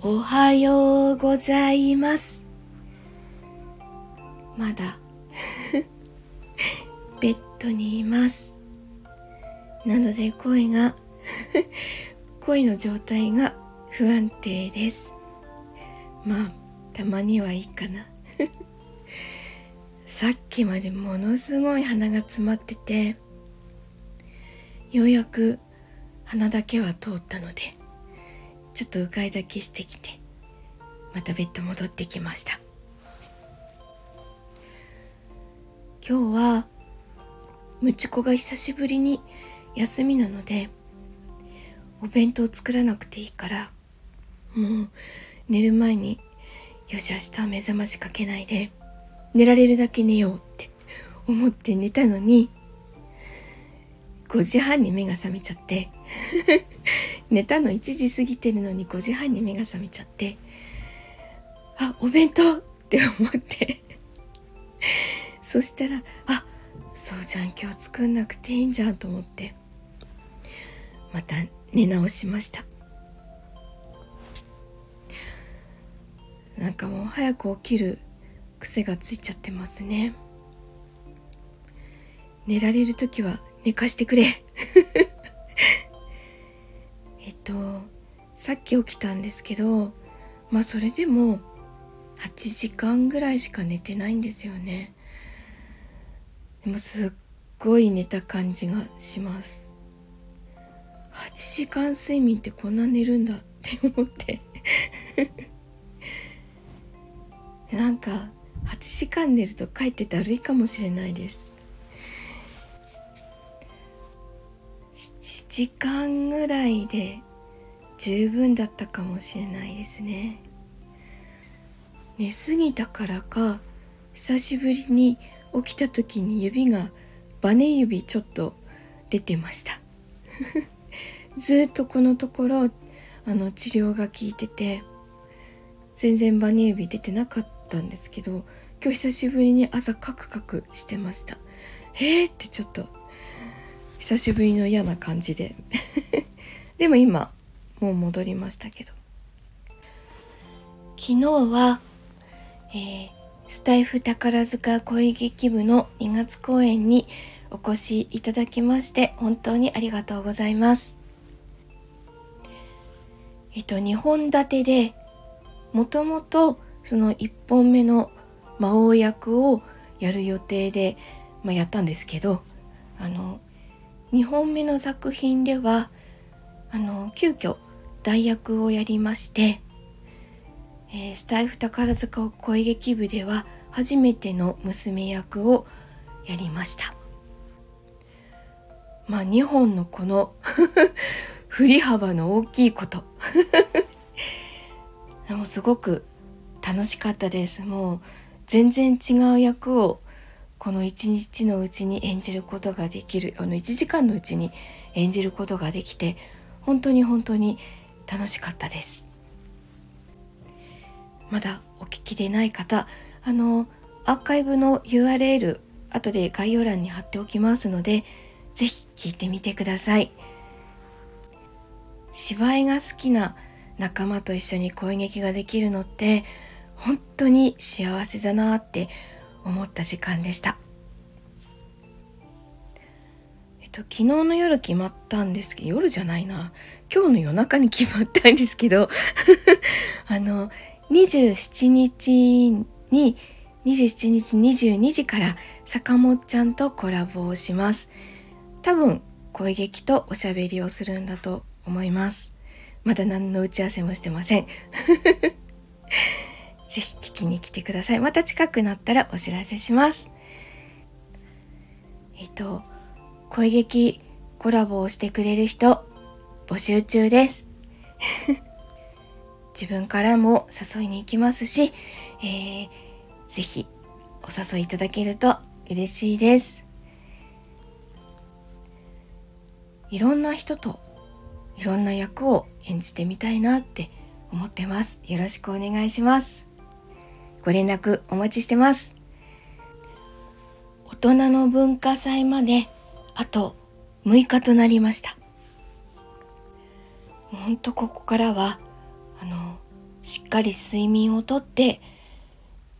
おはようございます。まだ。ベッドにいます。なので声が 声の状態が不安定です。まあたまにはいいかな。さっきまでものすごい鼻が詰まっててようやく鼻だけは通ったのでちょっとうがいだけしてきてまたベッド戻ってきました。今日はむちこが久しぶりに休みなのでお弁当作らなくていいからもう寝る前によし明日は目覚ましかけないで寝られるだけ寝ようって思って寝たのに5時半に目が覚めちゃって。寝たの1時過ぎてるのに5時半に目が覚めちゃって。あお弁当って思って。そしたらあそうじゃん今日作んなくていいんじゃんと思って。また寝直しました。なんかもう早く起きる癖がついちゃってますね。寝られる時は寝かしてくれ。えっとさっき起きたんですけどまあそれでも8時間ぐらいしか寝てないんですよね。でもすっごい寝た感じがします。8時間睡眠ってこんな寝るんだって思って。なんか8時間寝るとかえってだるいかもしれないです。時間ぐらいで十分だったかもしれないですね。寝すぎたからか久しぶりに起きた時に指がバネ指ちょっと出てました。ずっとこのところあの治療が効いてて全然バネ指出てなかったんですけど今日久しぶりに朝カクカクしてました。えーってちょっと久しぶりの嫌な感じで。でも今もう戻りましたけど。昨日は、えー、スタイフ宝塚恋劇部の2月公演にお越しいただきまして本当にありがとうございます。えっと2本立てでもともとその1本目の魔王役をやる予定で、まあ、やったんですけどあの2本目の作品ではあの急遽代役をやりまして、えー、スタイフ宝塚声劇部では初めての娘役をやりました。まあ2本のこの 振り幅の大きいこと。でもすごく楽しかったです。もう全然違う役をこの一日のうちに演じることができるあの1時間のうちに演じることができて本当に本当に楽しかったです。まだお聞きでない方あのアーカイブの URL 後で概要欄に貼っておきますので是非聞いてみてください。芝居が好きな仲間と一緒に声劇ができるのって本当に幸せだなって思った時間でした。えっと、昨日の夜決まったんですけど、夜じゃないな。今日の夜中に決まったんですけど、あの、27日に、27日22時から坂本ちゃんとコラボをします。多分、声劇とおしゃべりをするんだと思います。まだ何の打ち合わせもしてません。ぜひ聞きに来てください。また近くなったらお知らせします。えっと、声劇コラボをしてくれる人募集中です。自分からも誘いに行きますし、えー、ぜひお誘いいただけると嬉しいです。いろんな人といろんな役を演じてみたいなって思ってます。よろしくお願いします。ご連絡お待ちしてます。大人の文化祭まであと6日となりました。ほんとここからは、あの、しっかり睡眠をとって、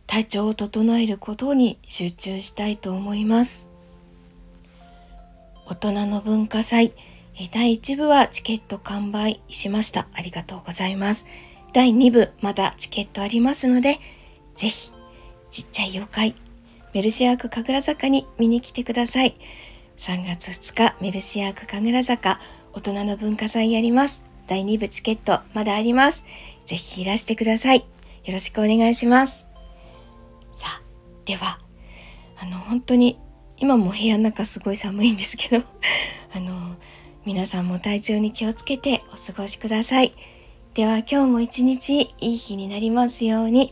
体調を整えることに集中したいと思います。大人の文化祭、第1部はチケット完売しました。ありがとうございます。第2部、まだチケットありますので、ぜひ、ちっちゃい妖怪、メルシアーク神楽坂に見に来てください。3月2日、メルシアーク神楽坂、大人の文化祭やります。第2部チケット、まだあります。ぜひいらしてください。よろしくお願いします。さあ、では、あの、本当に、今も部屋の中すごい寒いんですけど、あの、皆さんも体調に気をつけてお過ごしください。では今日も一日いい日になりますように、